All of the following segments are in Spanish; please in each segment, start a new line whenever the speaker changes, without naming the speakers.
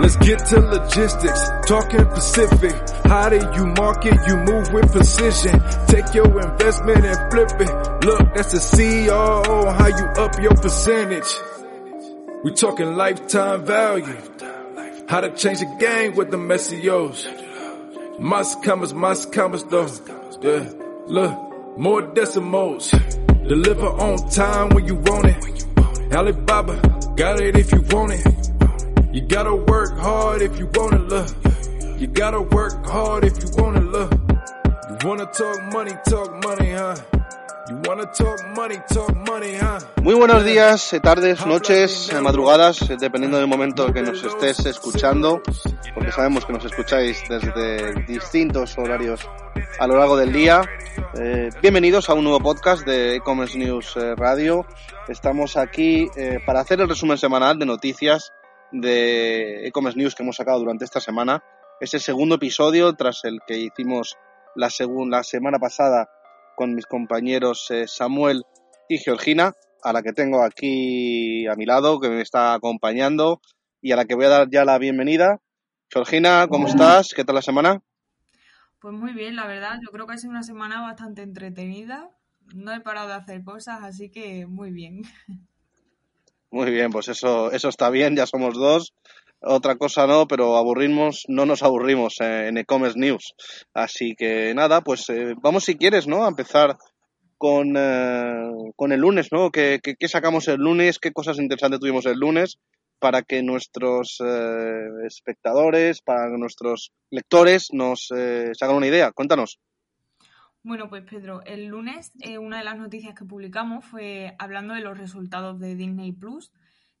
Let's get to logistics, talking Pacific. How do you market? You move with precision. Take your investment and flip it. Look, that's the CEO. How you up your percentage? We talking lifetime value. How to change the game with the SEOs. Must commas, must commas though. Yeah, look, more decimals. Deliver on time when you want it. Alibaba, got it if you want it. You gotta work hard if you wanna look. You gotta work hard if you wanna look. You wanna talk money, talk money, huh? You wanna talk money, talk money, huh?
Muy buenos días, eh, tardes, noches, eh, madrugadas, eh, dependiendo del momento que nos estés escuchando, porque sabemos que nos escucháis desde distintos horarios a lo largo del día. Eh, bienvenidos a un nuevo podcast de e-commerce news radio. Estamos aquí eh, para hacer el resumen semanal de noticias de e-commerce news que hemos sacado durante esta semana. Es el segundo episodio tras el que hicimos la, la semana pasada con mis compañeros eh, Samuel y Georgina, a la que tengo aquí a mi lado, que me está acompañando y a la que voy a dar ya la bienvenida. Georgina, ¿cómo estás? ¿Qué tal la semana?
Pues muy bien, la verdad, yo creo que ha sido una semana bastante entretenida. No he parado de hacer cosas, así que muy bien.
Muy bien, pues eso, eso está bien, ya somos dos. Otra cosa no, pero aburrimos, no nos aburrimos en e-commerce news. Así que nada, pues eh, vamos si quieres, ¿no? A empezar con, eh, con el lunes, ¿no? ¿Qué, qué, sacamos el lunes? ¿Qué cosas interesantes tuvimos el lunes? Para que nuestros eh, espectadores, para que nuestros lectores nos se hagan una idea. Cuéntanos.
Bueno, pues Pedro, el lunes eh, una de las noticias que publicamos fue hablando de los resultados de Disney Plus.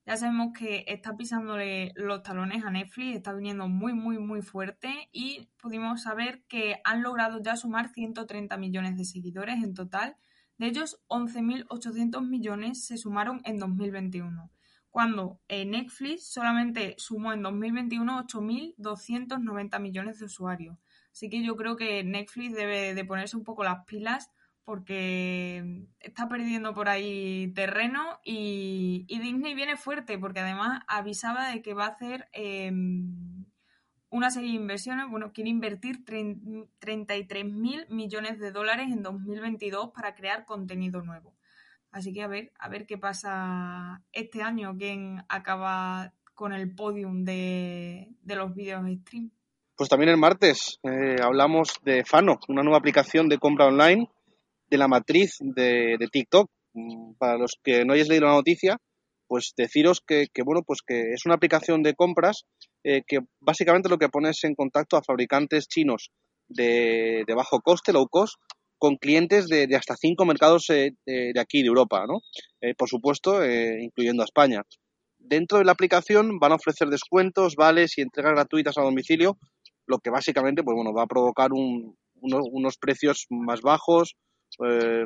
Ya sabemos que está pisándole los talones a Netflix, está viniendo muy, muy, muy fuerte y pudimos saber que han logrado ya sumar 130 millones de seguidores en total. De ellos, 11.800 millones se sumaron en 2021, cuando eh, Netflix solamente sumó en 2021 8.290 millones de usuarios. Así que yo creo que Netflix debe de ponerse un poco las pilas porque está perdiendo por ahí terreno y, y Disney viene fuerte porque además avisaba de que va a hacer eh, una serie de inversiones, bueno, quiere invertir 33 mil millones de dólares en 2022 para crear contenido nuevo. Así que a ver, a ver qué pasa este año, quién acaba con el podium de, de los vídeos stream.
Pues también el martes eh, hablamos de Fano, una nueva aplicación de compra online de la matriz de, de TikTok. Mm, Para los que no hayáis leído la noticia, pues deciros que, que, bueno, pues que es una aplicación de compras eh, que básicamente lo que pone es en contacto a fabricantes chinos de, de bajo coste, low cost, con clientes de, de hasta cinco mercados eh, de, aquí, de Europa, ¿no? Eh, por supuesto, incluyendo a España. Dentro de la aplicación van a ofrecer descuentos, vales y entregas gratuitas a domicilio, lo que básicamente, pues bueno, va a provocar un, uno- unos precios más bajos, eh,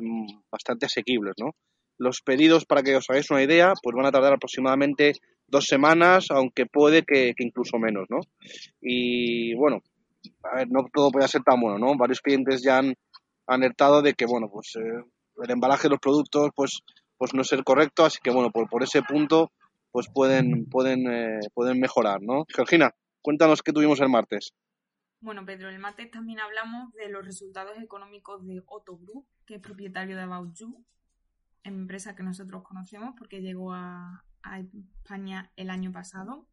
bastante asequibles, ¿no? Los pedidos, para que os hagáis una idea, pues van a tardar aproximadamente dos semanas, aunque puede que, que incluso menos, ¿no? Y bueno, a ver, no todo puede ser tan bueno, ¿no? Varios clientes ya han alertado de que, bueno, pues eh, el embalaje de los productos, pues, pues no es el correcto, así que bueno, por, por ese punto, pues pueden, pueden, eh, pueden mejorar, ¿no? Georgina, cuéntanos qué tuvimos el martes.
Bueno, Pedro, el martes también hablamos de los resultados económicos de Otto Group, que es propietario de About You. empresa que nosotros conocemos porque llegó a, a España el año pasado.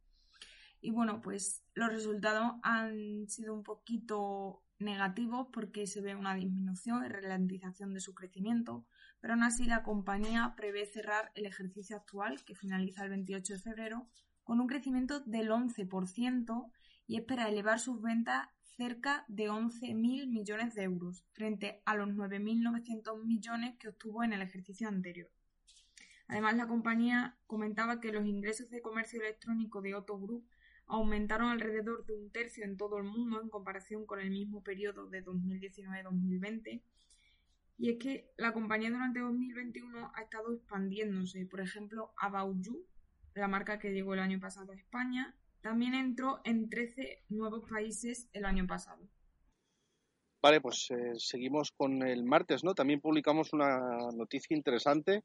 Y bueno, pues los resultados han sido un poquito negativos porque se ve una disminución y ralentización de su crecimiento, pero aún así la compañía prevé cerrar el ejercicio actual, que finaliza el 28 de febrero, con un crecimiento del 11% y espera elevar sus ventas cerca de 11.000 millones de euros, frente a los 9.900 millones que obtuvo en el ejercicio anterior. Además, la compañía comentaba que los ingresos de comercio electrónico de Otto Group aumentaron alrededor de un tercio en todo el mundo en comparación con el mismo periodo de 2019-2020. Y es que la compañía durante 2021 ha estado expandiéndose. Por ejemplo, About You, la marca que llegó el año pasado a España, también entró en 13 nuevos países el año pasado.
Vale, pues eh, seguimos con el martes, ¿no? También publicamos una noticia interesante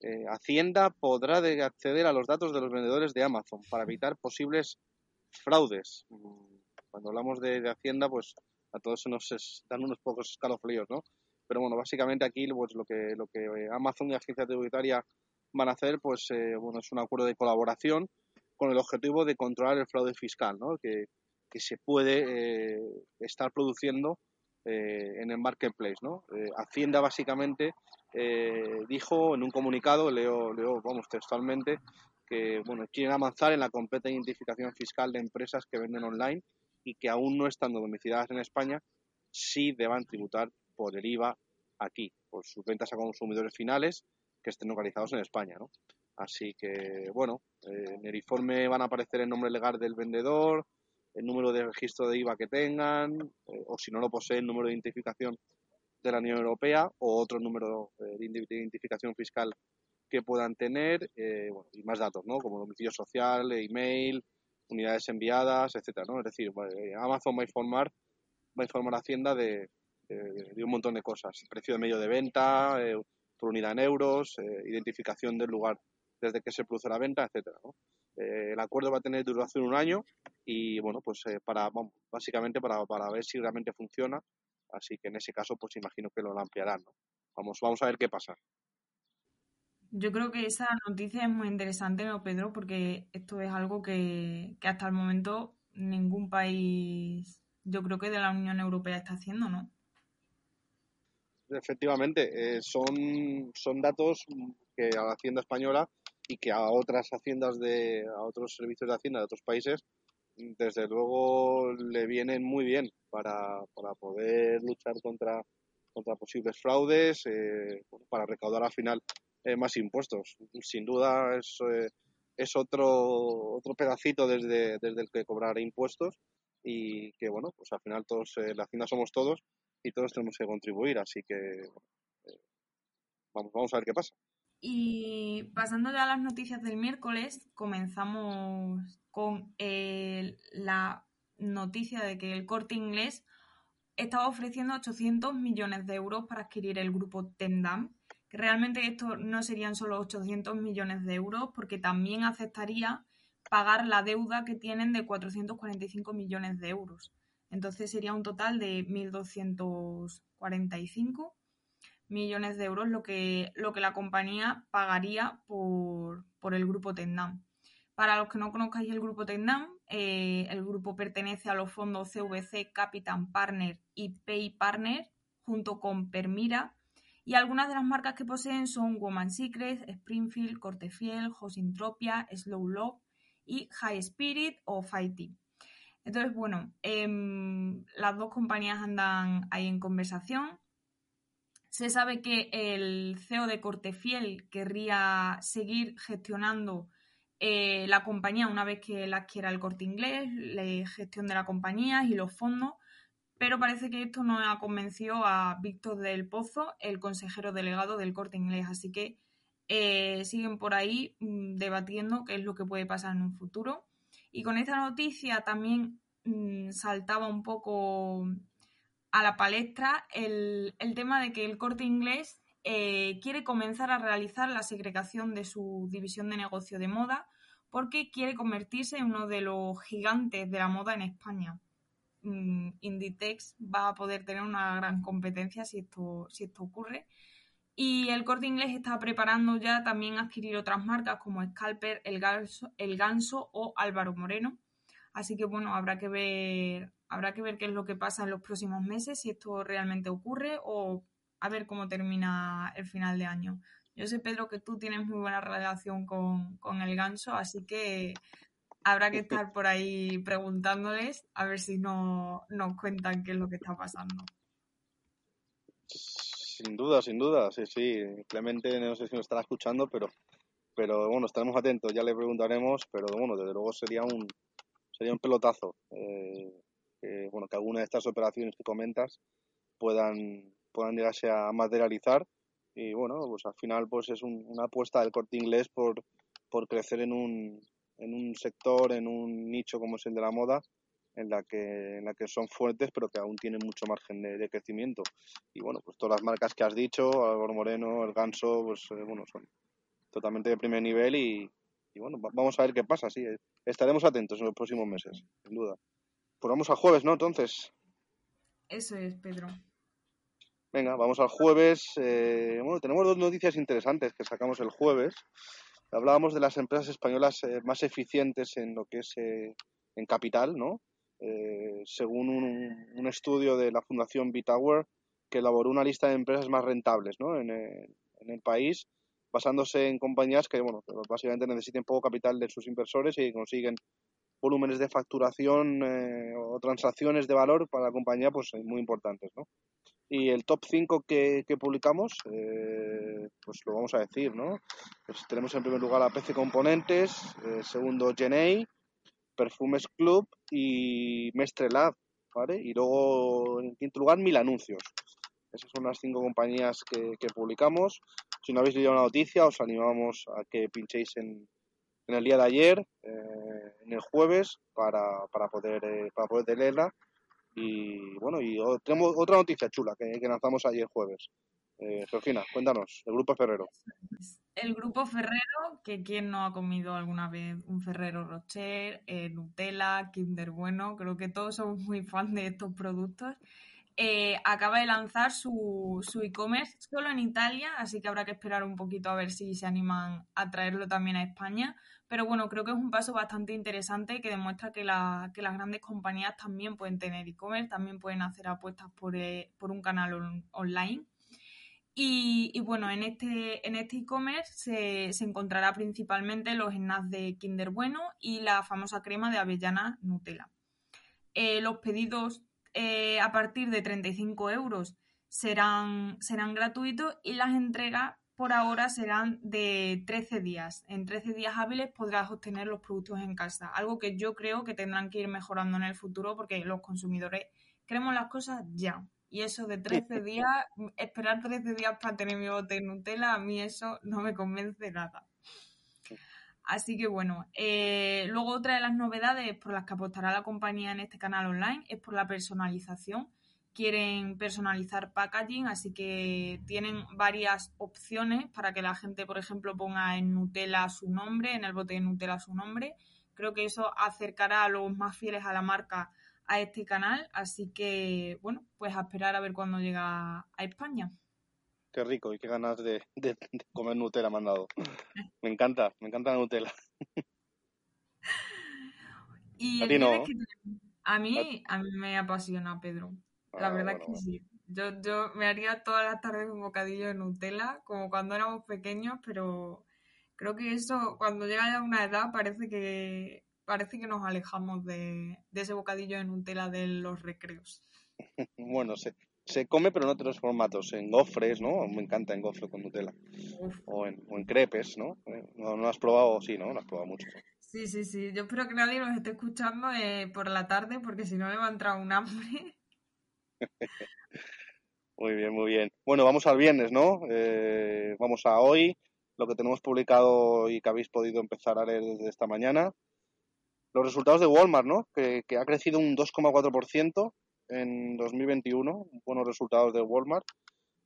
eh, Hacienda podrá acceder a los datos de los vendedores de Amazon para evitar posibles fraudes. Mm, cuando hablamos de, Hacienda, pues a todos se nos dan unos pocos escalofríos, ¿no? Pero bueno, básicamente aquí pues lo que lo que eh, Amazon y agencia tributaria van a hacer, pues eh, bueno, es un acuerdo de colaboración con el objetivo de controlar el fraude fiscal, ¿no? Que, que se puede estar produciendo en el marketplace, ¿no? Hacienda básicamente eh, dijo en un comunicado, leo, leo, vamos, textualmente, que bueno, quieren avanzar en la completa identificación fiscal de empresas que venden online y que aún no estando domiciliadas en España, sí deban tributar por el IVA aquí, por sus ventas a consumidores finales que estén localizados en España, ¿no? Así que, bueno, eh, en el informe van a aparecer el nombre legal del vendedor, el número de registro de IVA que tengan, eh, o si no lo poseen, el número de identificación de la Unión Europea o otro número eh, de identificación fiscal que puedan tener bueno, y más datos, ¿no? Como domicilio social, email, unidades enviadas, etcétera, ¿no? Es decir, Amazon va a informar, va a informar a Hacienda de, de, un montón de cosas. Precio de medio de venta, por unidad en euros, identificación del lugar desde que se produce la venta, etcétera, ¿no? el acuerdo va a tener duración un año y, bueno, pues para, básicamente para, para ver si realmente funciona Así que en ese caso, pues imagino que lo ampliarán. ¿no? Vamos, vamos a ver qué pasa.
Yo creo que esa noticia es muy interesante, ¿no, Pedro? Porque esto es algo que, hasta el momento ningún país, yo creo que de la Unión Europea está haciendo, ¿no?
Efectivamente, eh, son, son datos que a la Hacienda española y que a otras haciendas de, a otros servicios de Hacienda de otros países desde luego le vienen muy bien para, para poder luchar contra, contra posibles fraudes, eh, para recaudar al final eh, más impuestos. Sin duda es, eh, es otro, otro pedacito desde, desde el que cobrar impuestos y que, bueno, pues al final todos, la Hacienda somos todos y todos tenemos que contribuir, así que vamos, vamos a ver qué pasa.
Y pasando ya a las noticias del miércoles, comenzamos con la noticia de que el corte inglés estaba ofreciendo 800 millones de euros para adquirir el grupo Tendam, que realmente esto no serían solo 800 millones de euros, porque también aceptaría pagar la deuda que tienen de 445 millones de euros. Entonces sería un total de 1.245 millones de euros lo que, lo que la compañía pagaría por, por el grupo Tendam. Para los que no conozcáis el grupo Tendam, eh, el grupo pertenece a los fondos CVC, Capitan Partner y Pay Partner, junto con Permira, y algunas de las marcas que poseen son Woman Secret, Springfield, Cortefiel, Josintropia, Slow Love y High Spirit o Fighting. Entonces, bueno, em, las dos compañías andan ahí en conversación. Se sabe que el CEO de Cortefiel querría seguir gestionando eh, la compañía, una vez que la adquiera el corte inglés, la gestión de la compañía y los fondos, pero parece que esto no ha convencido a Víctor del Pozo, el consejero delegado del corte inglés, así que eh, siguen por ahí mm, debatiendo qué es lo que puede pasar en un futuro. Y con esta noticia también mm, saltaba un poco a la palestra el, el tema de que el corte inglés eh, quiere comenzar a realizar la segregación de su división de negocio de moda porque quiere convertirse en uno de los gigantes de la moda en España. Mm, Inditex va a poder tener una gran competencia si esto, si esto ocurre. Y el corte inglés está preparando ya también adquirir otras marcas como Scalper, El Ganso, el Ganso o Álvaro Moreno. Así que bueno, habrá que ver, habrá que ver qué es lo que pasa en los próximos meses, si esto realmente ocurre o a ver cómo termina el final de año. Yo sé, Pedro, que tú tienes muy buena relación con, con el ganso, así que habrá que estar por ahí preguntándoles a ver si no, nos cuentan qué es lo que está pasando.
Sin duda, sin duda, sí, sí. Clemente no sé si nos estará escuchando, pero, pero bueno, estaremos atentos, ya le preguntaremos, pero bueno, desde luego sería un, sería un pelotazo eh, que, bueno, alguna de estas operaciones que comentas puedan, puedan llegarse a materializar y bueno, pues al final pues es una apuesta del corte inglés por, por crecer en un, en un sector, en un nicho como es el de la moda, en la que, en la que son fuertes, pero que aún tienen mucho margen de, crecimiento. Y bueno, pues todas las marcas que has dicho, Álvaro Moreno, el Ganso, pues eh, bueno, son totalmente de primer nivel y, bueno, vamos a ver qué pasa, sí. Eh, estaremos atentos en los próximos meses, sin duda. Pues vamos al jueves, ¿no? Entonces.
Eso es, Pedro.
Venga, vamos al jueves. Eh, bueno, tenemos dos noticias interesantes que sacamos el jueves. Hablábamos de las empresas españolas más eficientes en lo que es en capital, ¿no? Eh, según un, estudio de la Fundación Bitower, que elaboró una lista de empresas más rentables ¿no? en, el, país, basándose en compañías que, bueno, básicamente necesiten poco capital de sus inversores y consiguen volúmenes de facturación eh, o transacciones de valor para la compañía pues muy importantes, ¿no? Y el top 5 que, publicamos, eh, pues lo vamos a decir, ¿no? Pues tenemos en primer lugar a PC Componentes, segundo Genei, Perfumes Club y Mestre Lab, ¿vale? Y luego, en quinto lugar, Mil Anuncios. Esas son las cinco compañías que, publicamos. Si no habéis leído la noticia, os animamos a que pinchéis en, el día de ayer, eh, en el jueves, para, para poder, eh, para poder leerla. Y bueno, y tenemos otra noticia chula que, lanzamos ayer jueves. Eh, Georgina, cuéntanos, el Grupo Ferrero.
El Grupo Ferrero, que quien no ha comido alguna vez un Ferrero Rocher, eh, Nutella, Kinder Bueno, creo que todos somos muy fans de estos productos. Eh, acaba de lanzar su, su e-commerce solo en Italia, así que habrá que esperar un poquito a ver si se animan a traerlo también a España. Pero bueno, creo que es un paso bastante interesante que demuestra que, las grandes compañías también pueden tener e-commerce, también pueden hacer apuestas por, por un canal online. Y, bueno, en este en este e-commerce se, se, encontrará principalmente los snacks de Kinder Bueno y la famosa crema de avellana Nutella. Eh, los pedidos eh, a partir de 35 euros serán, serán gratuitos y las entregas por ahora serán de 13 días. En 13 días hábiles podrás obtener los productos en casa, algo que yo creo que tendrán que ir mejorando en el futuro porque los consumidores queremos las cosas ya. Y eso de 13 días, esperar 13 días para tener mi bote de Nutella, a mí eso no me convence nada. Así que bueno, eh, luego otra de las novedades por las que apostará la compañía en este canal online es por la personalización. Quieren personalizar packaging, así que tienen varias opciones para que la gente, por ejemplo, ponga en Nutella su nombre, en el bote de Nutella su nombre. Creo que eso acercará a los más fieles a la marca a este canal. Así que, bueno, pues a esperar a ver cuándo llega a España.
Qué rico y qué ganas de, comer Nutella me han dado. Me encanta, me encanta la Nutella.
Y a, no. a mí, a mí me apasiona, Pedro. La ah, verdad que sí. Yo, yo me haría todas las tardes un bocadillo de Nutella, como cuando éramos pequeños, pero creo que eso, cuando llega ya una edad, parece que parece que nos alejamos de, ese bocadillo de Nutella de los recreos.
bueno, se, se come, pero en otros formatos, en gofres, ¿no? Me encanta en gofre con Nutella. O en, o en, crepes, ¿no? Eh, ¿no? ¿no? has probado? Sí, ¿no? Lo has probado mucho.
Sí, sí, sí. Yo espero que nadie nos esté escuchando eh, por la tarde, porque si no me va a entrar un hambre.
muy bien, muy bien. Bueno, vamos al viernes, ¿no? Eh, vamos a hoy, lo que tenemos publicado y que habéis podido empezar a leer desde esta mañana los resultados de Walmart, ¿no? Que, ha crecido un 2,4% en 2021, buenos resultados de Walmart,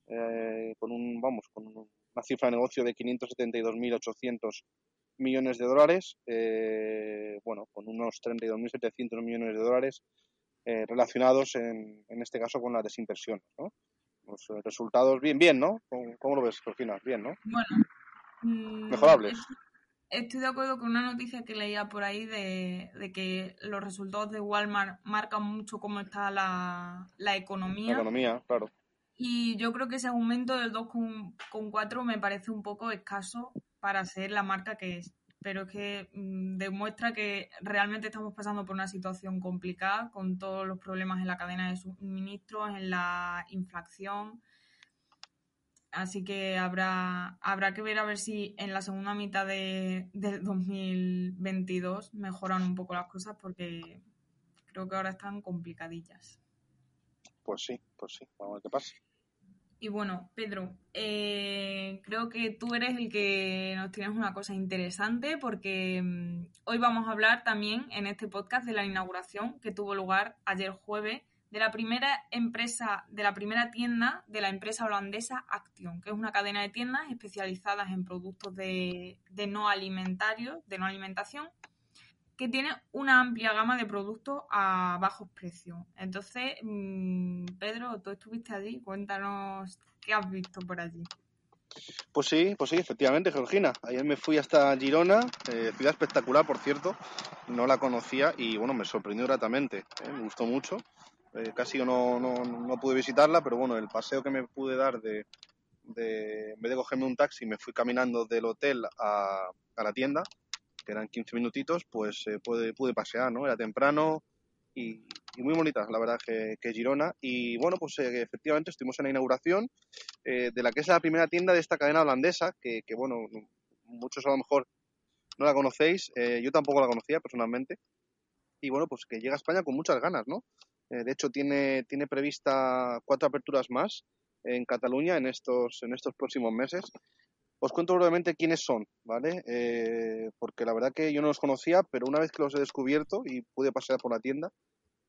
eh, con un, vamos, con una cifra de negocio de 572.800 millones de dólares, eh, bueno, con unos 32.700 millones de dólares eh, relacionados en, en este caso con las desinversiones, ¿no? pues eh, resultados bien, bien, ¿no? ¿Cómo, cómo lo ves, Georgina? Bien, ¿no?
Bueno, mm,
Mejorables.
Estoy, estoy de acuerdo con una noticia que leía por ahí de, de que los resultados de Walmart marcan mucho cómo está la, la
La
economía.
economía, claro.
Y yo creo que ese aumento del 2,4 me parece un poco escaso para ser la marca que es. Pero es que mm, demuestra que realmente estamos pasando por una situación complicada con todos los problemas en la cadena de suministros, en la inflación. Así que habrá, habrá que ver a ver si en la segunda mitad de, del 2022 mejoran un poco las cosas porque creo que ahora están complicadillas.
Pues sí, pues sí. Vamos a ver qué pasa.
Y bueno, Pedro, eh, creo que tú eres el que nos tienes una cosa interesante porque mm, hoy vamos a hablar también en este podcast de la inauguración que tuvo lugar ayer jueves de la primera empresa, de la primera tienda de la empresa holandesa Action, que es una cadena de tiendas especializadas en productos de, no alimentarios, de no alimentación, que tiene una amplia gama de productos a bajos precios. Entonces, mm, Pedro, tú estuviste allí, cuéntanos qué has visto por allí.
Pues sí, pues sí, efectivamente, Georgina. Ayer me fui hasta Girona, eh, ciudad espectacular, por cierto. No la conocía y bueno, me sorprendió gratamente. ¿eh? Me gustó mucho. Eh, casi no, no, no pude visitarla, pero bueno, el paseo que me pude dar de, de en vez de cogerme un taxi, me fui caminando del hotel a, a la tienda, que eran 15 minutitos, pues eh, pude, pude pasear, ¿no? Era temprano y, muy bonita, la verdad, que, que Girona. Y bueno, pues eh, efectivamente estuvimos en la inauguración eh, de la que es la primera tienda de esta cadena holandesa, que, que bueno, muchos a lo mejor no la conocéis, eh, yo tampoco la conocía personalmente. Y bueno, pues que llega a España con muchas ganas, ¿no? Eh, de hecho, tiene, tiene prevista cuatro aperturas más en Cataluña en estos, en estos próximos meses. Os cuento brevemente quiénes son, ¿vale? Eh, porque la verdad que yo no los conocía, pero una vez que los he descubierto y pude pasear por la tienda,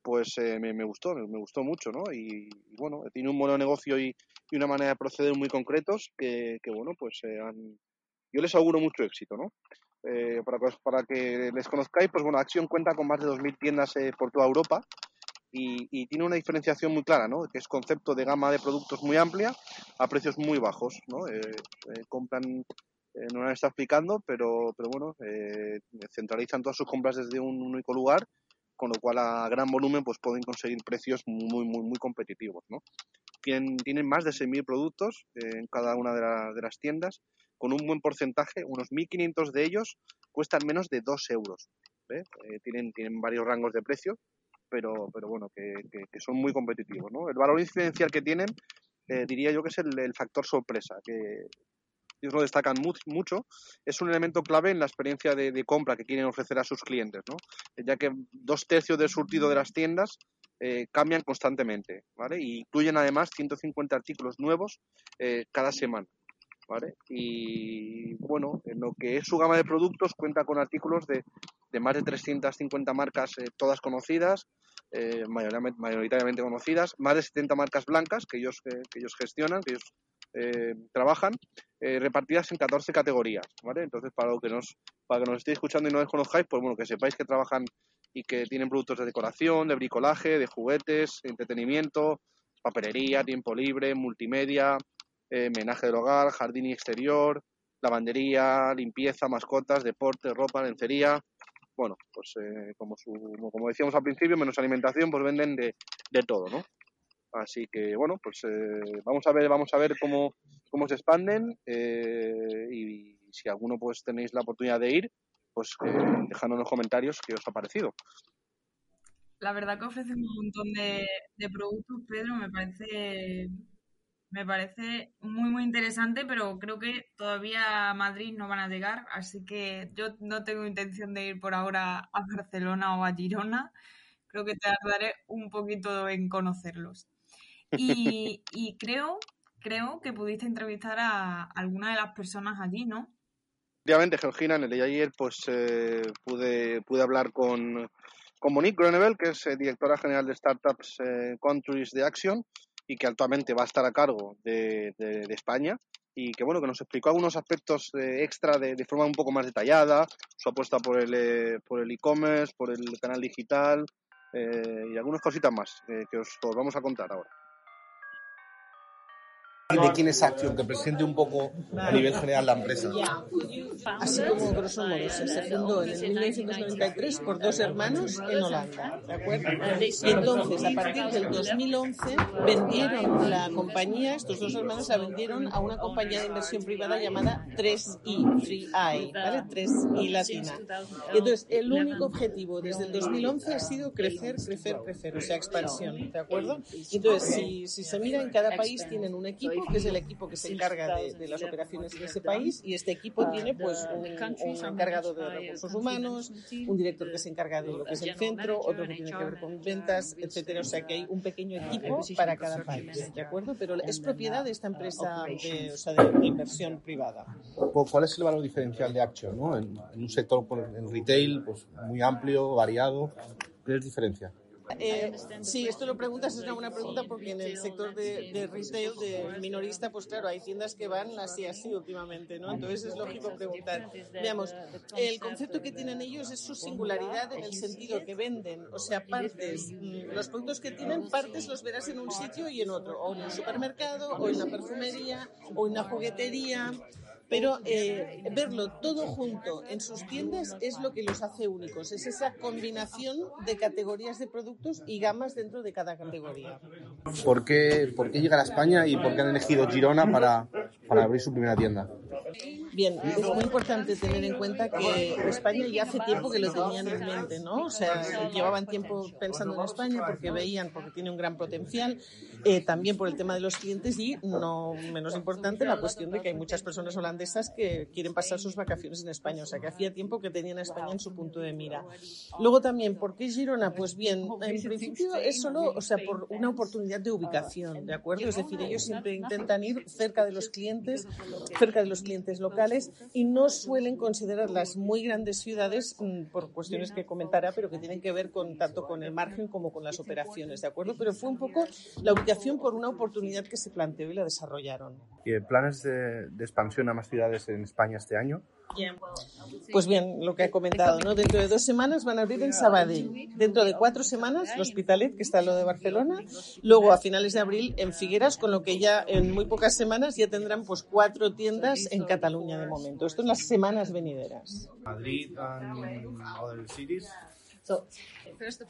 pues eh, me, gustó, me, gustó mucho, ¿no? Y, bueno, tiene un de negocio y, una manera de proceder muy concretos que, bueno, pues eh, han, yo les auguro mucho éxito, ¿no? Eh, para, para que les conozcáis, pues bueno, Action cuenta con más de 2.000 tiendas por toda Europa y, y tiene una diferenciación muy clara, ¿no? Que es concepto de gama de productos muy amplia a precios muy bajos, ¿no? Eh, eh, compran, eh, no la está explicando, pero, pero bueno, eh, centralizan todas sus compras desde un único lugar, con lo cual a gran volumen pues pueden conseguir precios muy, muy, muy competitivos, ¿no? Tienen, tienen más de 6.000 productos eh, en cada una de, la- de las tiendas, con un buen porcentaje, unos 1.500 de ellos cuestan menos de 2 euros. ¿ve? Eh, tienen, tienen varios rangos de precio, pero, pero bueno, que, que- son muy competitivos. ¿no? El valor diferencial que tienen, eh, diría yo que es el, factor sorpresa, que ellos lo destacan mu- mucho, es un elemento clave en la experiencia de, de compra que quieren ofrecer a sus clientes, ¿no? ya que dos tercios del surtido de las tiendas eh, cambian constantemente, ¿vale? Y incluyen además 150 artículos nuevos eh, cada semana. ¿Vale? Y bueno, en lo que es su gama de productos cuenta con artículos de, de más de 350 marcas, eh, todas conocidas, eh, mayoritariamente, conocidas, más de 70 marcas blancas que ellos, eh, que ellos gestionan, que ellos trabajan, repartidas en 14 categorías, ¿vale? Entonces, para lo que nos, para que nos estéis escuchando y no les conozcáis, pues bueno, que sepáis que trabajan y que tienen productos de decoración, de bricolaje, de juguetes, entretenimiento, papelería, tiempo libre, multimedia, eh, menaje del hogar, jardín y exterior, lavandería, limpieza, mascotas, deporte, ropa, lencería. Bueno, pues eh, como, su, como decíamos al principio, menos alimentación, pues venden de, de todo, ¿no? Así que bueno, pues eh, vamos a ver, vamos a ver cómo, cómo se expanden eh, y si alguno pues tenéis la oportunidad de ir, pues eh, dejadnos en los comentarios qué os ha parecido.
La verdad que ofrecen un montón de, de productos, Pedro, me parece, me parece muy, muy interesante, pero creo que todavía a Madrid no van a llegar, así que yo no tengo intención de ir por ahora a Barcelona o a Girona. Creo que tardaré un poquito en conocerlos. Y, y creo, creo que pudiste entrevistar a alguna de las personas allí, ¿no?
Efectivamente, Georgina, en el día de ayer pues eh, pude, pude hablar con, con Monique Gronevel, que es eh, directora general de Startups eh, Countries de Action y que actualmente va a estar a cargo de, de, España y que bueno que nos explicó algunos aspectos eh, extra de, de, forma un poco más detallada, su apuesta por el eh, por el e-commerce, por el canal digital eh, y algunas cositas más eh, que os vamos a contar ahora.
De quién es Action, que presente un poco a nivel general la empresa.
Así como grosso modo se fundó en el 1993 por dos hermanos en Holanda, ¿de acuerdo? Y entonces, a partir del 2011, vendieron la compañía, estos dos hermanos la vendieron a una compañía de inversión privada llamada 3i, 3i, ¿vale? 3i latina. Y entonces, el único objetivo desde el 2011 ha sido crecer, crecer, crecer, o sea, expansión, ¿de acuerdo? Y entonces, si, si se mira, en cada país tienen un equipo, que es el equipo que se encarga de, de las operaciones en ese país, y este equipo tiene pues un, un encargado de recursos humanos, un director que se encarga de lo que es el centro, otro que tiene que ver con ventas, etcétera. O sea que hay un pequeño equipo para cada país, ¿de acuerdo? Pero es propiedad de esta empresa de, o sea, de inversión privada.
¿Cuál es el valor diferencial de Action? ¿no? En, en un sector pues, en retail pues, muy amplio, variado, ¿qué es diferencia?
Eh, sí, esto lo preguntas, es una buena pregunta porque en el sector de, de, retail, de minorista, pues claro, hay tiendas que van así así últimamente, ¿no? Entonces es lógico preguntar. Veamos, el concepto que tienen ellos es su singularidad en el sentido que venden, o sea, partes, mm, los productos que tienen, partes los verás en un sitio y en otro, o en un supermercado, o en una perfumería, o en una juguetería pero eh, verlo todo junto en sus tiendas es lo que los hace únicos, es esa combinación de categorías de productos y gamas dentro de cada categoría.
¿Por qué, por qué llegar a España y por qué han elegido Girona para, para abrir su primera tienda?
Bien, es muy importante tener en cuenta que España ya hace tiempo que lo tenían en mente, ¿no? O sea, llevaban tiempo pensando en España porque veían, porque tiene un gran potencial, eh, también por el tema de los clientes y, no menos importante, la cuestión de que hay muchas personas holandesas que quieren pasar sus vacaciones en España, o sea, que hacía tiempo que tenían a España en su punto de mira. Luego también, ¿por qué Girona? Pues bien, en principio es solo, o sea, por una oportunidad de ubicación, ¿de acuerdo? Es decir, ellos siempre intentan ir cerca de los clientes, cerca de los clientes locales y no suelen considerarlas muy grandes ciudades mm, por cuestiones que comentará, pero que tienen que ver tanto con el margen como con las operaciones, ¿de acuerdo? Pero fue un poco la ubicación por una oportunidad que se planteó y la desarrollaron.
¿Y planes de expansión a más ciudades en España este año?
Pues bien, lo que he comentado, ¿no? Dentro de dos semanas van a abrir en Sabadell. Dentro de cuatro semanas, el Hospitalet, que está lo de Barcelona. Luego, a finales de abril, en Figueras, con lo que ya en muy pocas semanas ya tendrán pues cuatro tiendas en Cataluña de momento. Esto en las semanas venideras.
Madrid and other cities.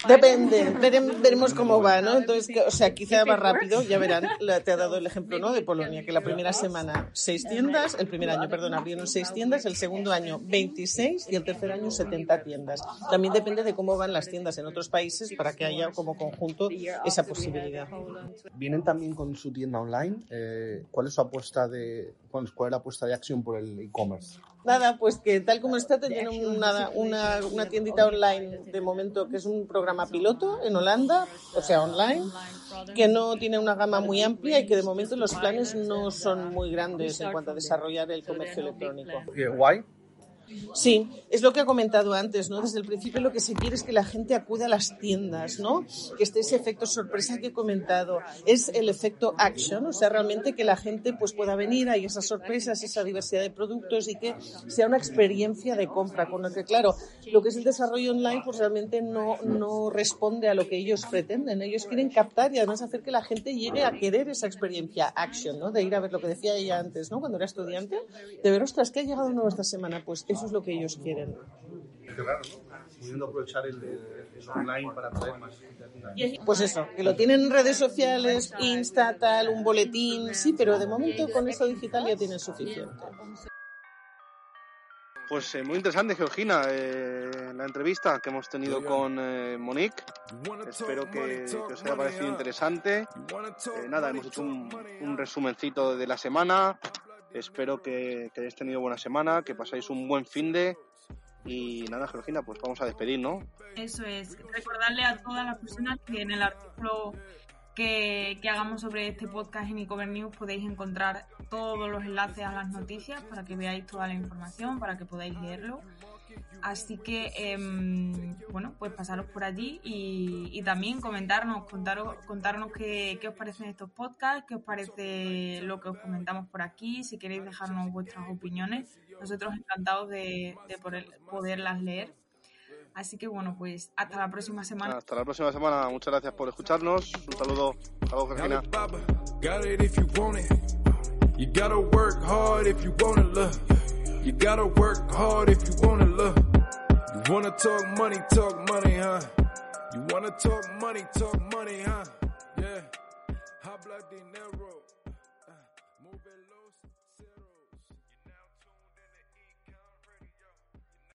Depende, veremos cómo va, ¿no? Entonces, o sea, quizá va rápido, ya verán, te ha dado el ejemplo, ¿no? De Polonia, que la primera semana seis tiendas, el primer año, perdón, abrieron seis tiendas, el segundo año 26 y el tercer año 70 tiendas. También depende de cómo van las tiendas en otros países para que haya como conjunto esa posibilidad.
Vienen también con su tienda online. Eh, ¿Cuál es su apuesta de, cuál es la apuesta de acción por el e-commerce?
Nada, pues que tal como está, tienen una, una, una tiendita online de momento que es un programa piloto en Holanda, o sea, online, que no tiene una gama muy amplia y que de momento los planes no son muy grandes en cuanto a desarrollar el comercio electrónico.
¿Guay?
Sí, es lo que ha comentado antes, ¿no? Desde el principio lo que se quiere es que la gente acude a las tiendas, ¿no? Que esté ese efecto sorpresa que he comentado. Es el efecto action, o sea, realmente que la gente pues pueda venir, hay esas sorpresas, esa diversidad de productos y que sea una experiencia de compra. Con lo que, claro, lo que es el desarrollo online pues realmente no, no responde a lo que ellos pretenden. Ellos quieren captar y además hacer que la gente llegue a querer esa experiencia action, ¿no? De ir a ver lo que decía ella antes, ¿no? Cuando era estudiante, de ver, ostras, que ha llegado nuevo esta semana, pues eso es lo que ellos quieren.
Claro, ¿no? Pudiendo aprovechar el, el, online para traer más
Pues eso, que lo tienen en redes sociales, Insta, tal, un boletín, sí, pero de momento con eso digital ya tienen suficiente.
Pues eh, muy interesante, Georgina, eh, la entrevista que hemos tenido con eh, Monique. Espero que, que, os haya parecido interesante. Eh, nada, hemos hecho un, un resumencito de la semana, Espero que, hayáis tenido buena semana, que pasáis un buen fin de. Y nada, Georgina, pues vamos a despedir, ¿no?
Eso es. Recordarle a todas las personas que en el artículo que, que hagamos sobre este podcast en Ecover News podéis encontrar todos los enlaces a las noticias para que veáis toda la información, para que podáis leerlo. Así que, eh, bueno, pues pasaros por allí y, y también comentarnos, contaros, contarnos qué, qué, os parecen estos podcasts, qué os parece lo que os comentamos por aquí, si queréis dejarnos vuestras opiniones. Nosotros encantados de, de poder, poderlas leer. Así que bueno, pues hasta la próxima semana.
Hasta la próxima semana. Muchas gracias por escucharnos. Un saludo. Hasta luego, Georgina.
You gotta work hard if you wanna love. You gotta work hard if you wanna love. You wanna talk money, talk money, huh? You wanna talk money, talk money, huh? Yeah. Habla dinero.